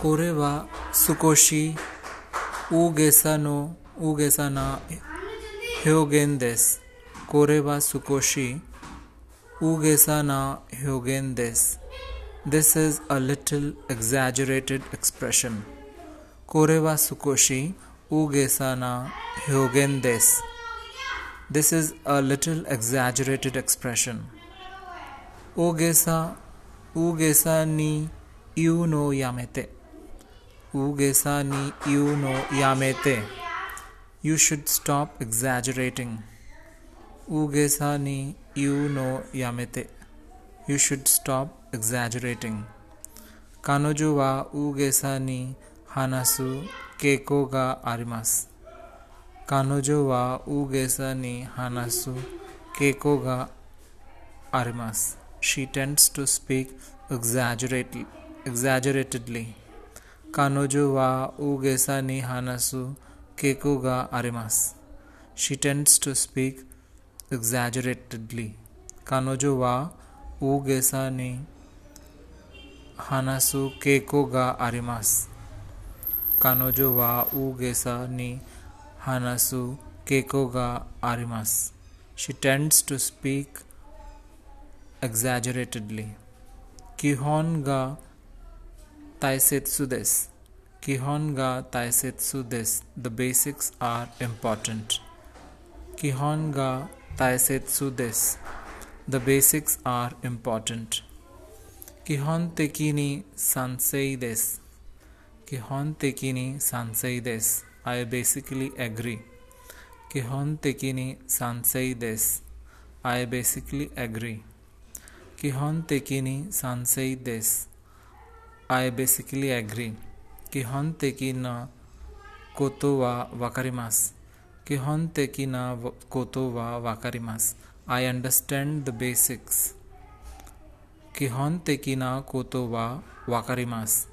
कोरेवा सुकोशी ऊगेसा नो ऊगेसा ना ह्योगेंदेस। कोरेवा सुकोशी ऊगेसा ना ह्योगेंदेस। This is a little exaggerated expression कोरेवा सुकोशी ऊगेसा ना ह्योगेंदेस। This is a little exaggerated expression ओगेसा ऊगेसा नी यू नो यामेते। ऊगेसा नी यू नो या मेते यू शुड स्टॉप एग्जैजरेटिंग ऊगेसा नी यू नो, यामेते। यू शुड स्टॉप एग्जैजरेटिंग कानोजो वा ऊगेसा नी हानासु केको गा आरिमास। कानोजो वा ऊगेसा नी हानासु केको गा आरिमास। She tends to speak exaggeratedly exaggeratedly Kanojo wa ugesa ni hanasu keiko ga arimas. She tends to speak exaggeratedly. Kanojo wa ugesa ni hanasu keiko ga arimas. Kanojo wa ugesa ni hanasu keiko ga arimas. She tends to speak exaggeratedly. Kihon ga Taisetsu desu. Kihon ga taisetsu desu. The basics are important. Kihon ga taisetsu desu. The basics are important. Kihon teki ni sansei desu. Kihon teki ni sansei desu. I basically agree. Kihon teki ni sansei desu. I basically agree. Kihon teki ni sansei desu. I basically agree. 基本的なことはわかります。基本的なことはわかります。I understand the basics. 基本的なことはわかります。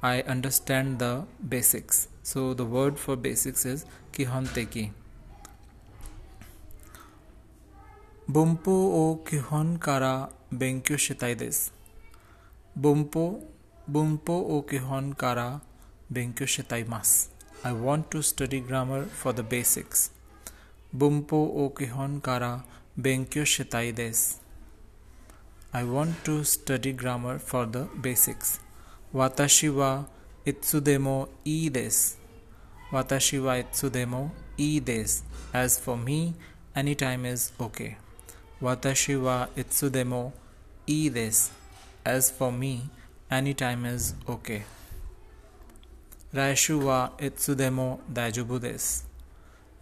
I understand the basics. So the word for basics is 基本的。文法を基本から勉強したいです。文法 Bunpo o kihon kara benkyo shitaimasu. I want to study grammar for the basics. Bunpo o kihon kara benkyo shitai desu. I want to study grammar for the basics. Watashi wa itsudemo ii desu. Watashi wa itsudemo ii desu. As for me, any time is okay. Watashi wa itsudemo ii desu. As for me, any time is okay. Raishu wa itsu demo daijoubu desu.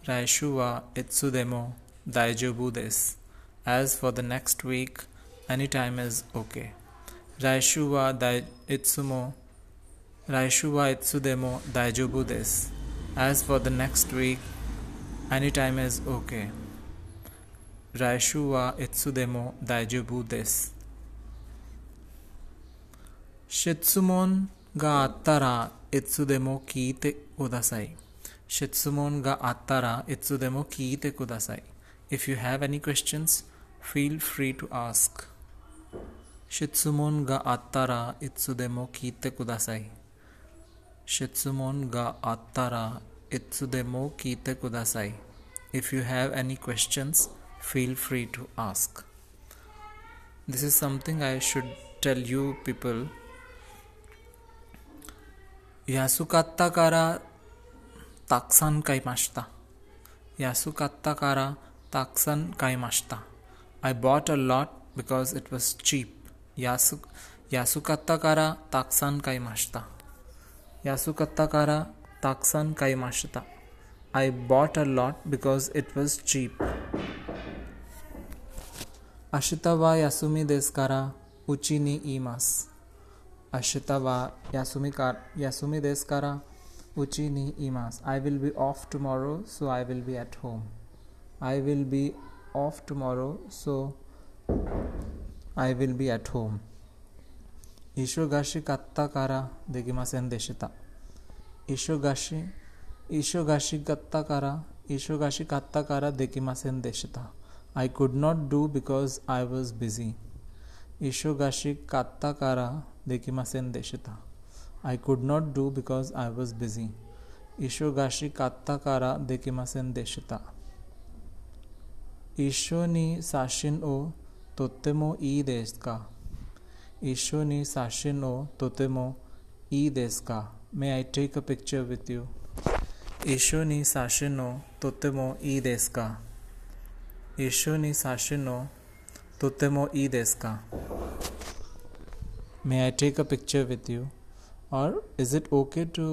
Raishu wa daijoubu desu. As for the next week, any time is okay. Raishu wa itsu mo Raishu wa demo daijoubu desu. As for the next week, any time is okay. Raishu wa itsu demo daijoubu desu. も大丈夫です。質問があったらいつでも聞いてください。質問があったらいつでも聞いてください。If you have any questions, feel free to ask. 質問があったらいつでも聞いてください。質問があったらいつでも聞いてください。If you have any questions, feel free to ask. This is something I should tell you people. 安かったからたくさん買いました。安かったからたくさん買いました。I bought a lot because it was cheap. 安安かったからたくさん買いました。安かったからたくさん買いました。I bought a lot because it was cheap. 明日は休みです Ashitava Yasumi Deskara Uchi ni imas. I will be off tomorrow, so I will be at home. I will be off tomorrow, so I will be at home. Ishogashi katta kattakara degimasen deshita. Ishogashi Ishogashi katta kara Ishogashi katta kattakara degimasen deshita. I could not do because I was busy. Ishogashi katta kara. देखिमासेन देशिता। I could not do because I was busy ईशो गाशी कात्ताकारा देखिमासेन देशिता। ईशो नि साशिन ओ तोतेमो ई देश का ईशो नी साशिन ओ तोतेमो ई देश का may I take a picture with you ईशो नी साशिन ओ तोतेमो ई देश का ईशो नि साशिन ओ तोते मो ई देश का may I take a picture with you or is it okay to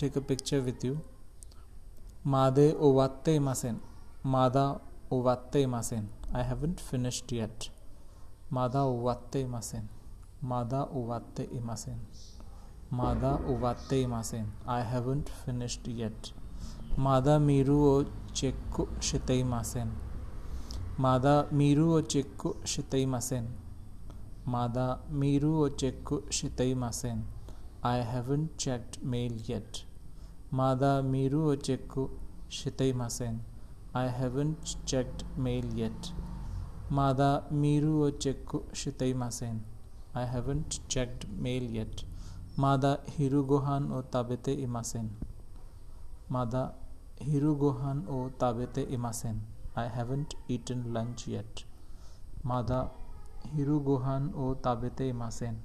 take a picture with you मादे ओवाते मासेन मादा ओ ओवाते मासेन आई हैवेंट फिनिश्ड येट मादा ओ ओवाते मासेन मादा ओवाते मासेन मादा ओवाते मासेन आई हैवेंट फिनिश्ड येट मादा मीरू ओ चेक्कु शितई मासेन मादा मीरू ओ चेक्कु शितई मासेन Mada miru o chekku shiteimasen. I haven't checked mail yet. Mada miru o chekku shiteimasen. I haven't checked mail yet. Mada miru o chekku shiteimasen. I haven't checked mail yet. Mada hiru gohan o tabete imasen. Mada hiru gohan o tabete imasen. I haven't eaten lunch yet. Mada Hiru Gohan o tabete imasen.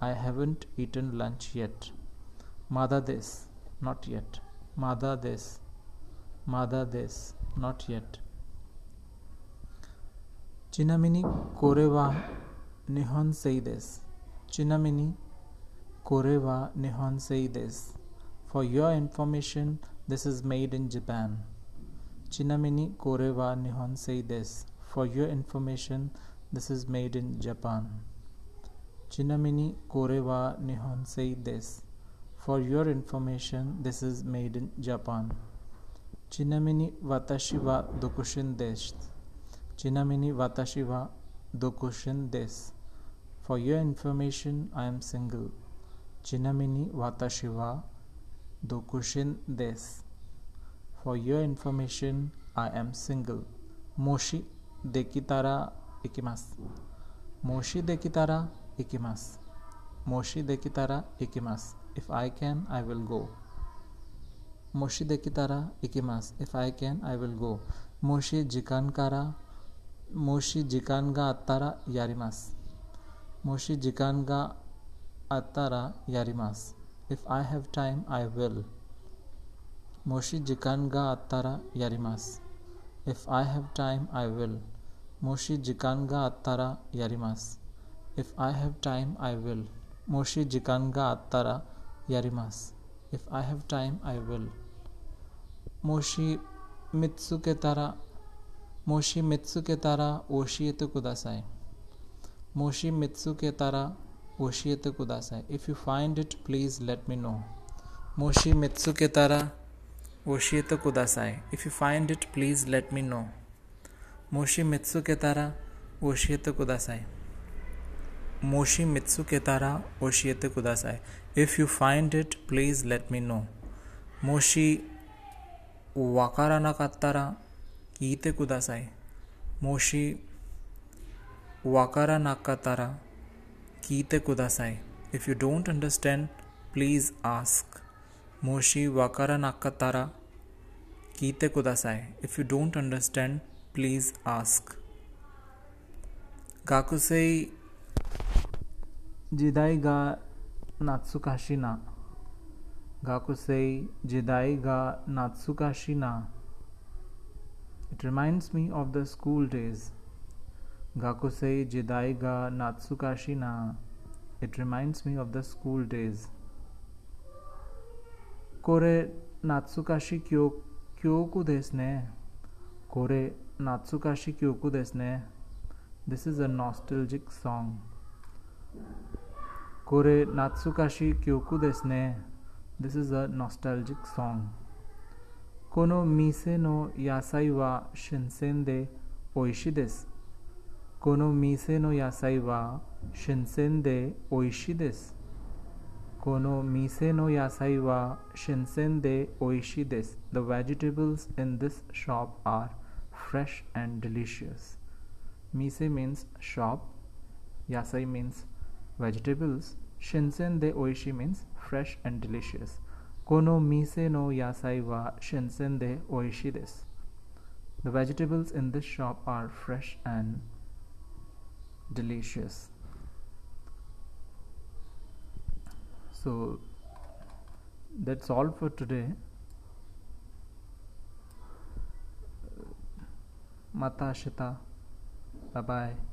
I haven't eaten lunch yet. Mada des, not yet. Mada des, Mada des, not yet. Chinamini korewa nihon sei des. Chinamini korewa nihon sei des. For your information, this is made in Japan. Chinamini korewa nihon sei des. For your information, this is made in Japan. Chinamini kore wa nihon sei desu. For your information, this is made in Japan. Chinamini watashi wa dokushin desu. Chinamini watashi wa dokushin desu. For your information, I am single. Chinamini watashi wa dokushin desu. For your information, I am single. Moshi dekitara ikimasu. Moshi dekitara ikimasu. Moshi dekitara ikimasu. If I can, I will go. Moshi dekitara ikimasu. If I can, I will go. Moshi jikankara. Moshi jikan ga attara yarimasu. Moshi jikan ga attara yarimasu. If I have time, I will. Moshi jikan ga attara yarimasu. If I have time, I will. Moshi Jikanga Attara Yarimas. If I have time, I will. Moshi Jikanga Attara Yarimas. If I have time, I will. Moshi Mitsuke Tara. Moshi Mitsuke Tara Oshiete Kudasai. Moshi Mitsuke Tara Oshiete Kudasai. If you find it, please let me know. Moshi Mitsuke Tara Oshiete Kudasai. If you find it, please let me know. Moshi मित्सु के तारा, ओशियत कुदासाई। मोशी मित्सु के तारा, ओशियत कुदासाई। If you find it please let me know मोशी वाकारा ना का तारा, कीते कुदासाई। मोशी वाकारा ना का तारा, कीते कुदासाई। If you don't understand please ask मोशी वाकारा ना का तारा, कीते कुदासाई। If you don't understand please ask गाकुसई जिदाई गा नात्सुकाशी ना गाकुसई जिदाई गा नात्सुकाशी ना it reminds me of the school days गाकुसई जिदाई गा नात्सुकाशी ना it reminds me of the school days कोरे नात्सुकाशी क्यों क्यों कुदेश ने कोरे नात्सुकाशी क्योंकू देसने this is a nostalgic song कोरे नात्सुकाशी क्योंकू देसने this is a nostalgic song कोनो मीसे नो यासाई वा शिनसेन दे ओइशी दिस कोनो मीसे नो यासाई वा शिनसेन दे ओइशी दिस कोनो मीसे नो यासाई वा शिनसेन दे ओइशी this the vegetables in this shop are fresh and delicious. Mise means shop, yasai means vegetables, Shinsen de oishi means fresh and delicious. Kono mise no yasai wa shinsen de oishi desu. The vegetables in this shop are fresh and delicious. So that's all for today. Matashita. Bye bye.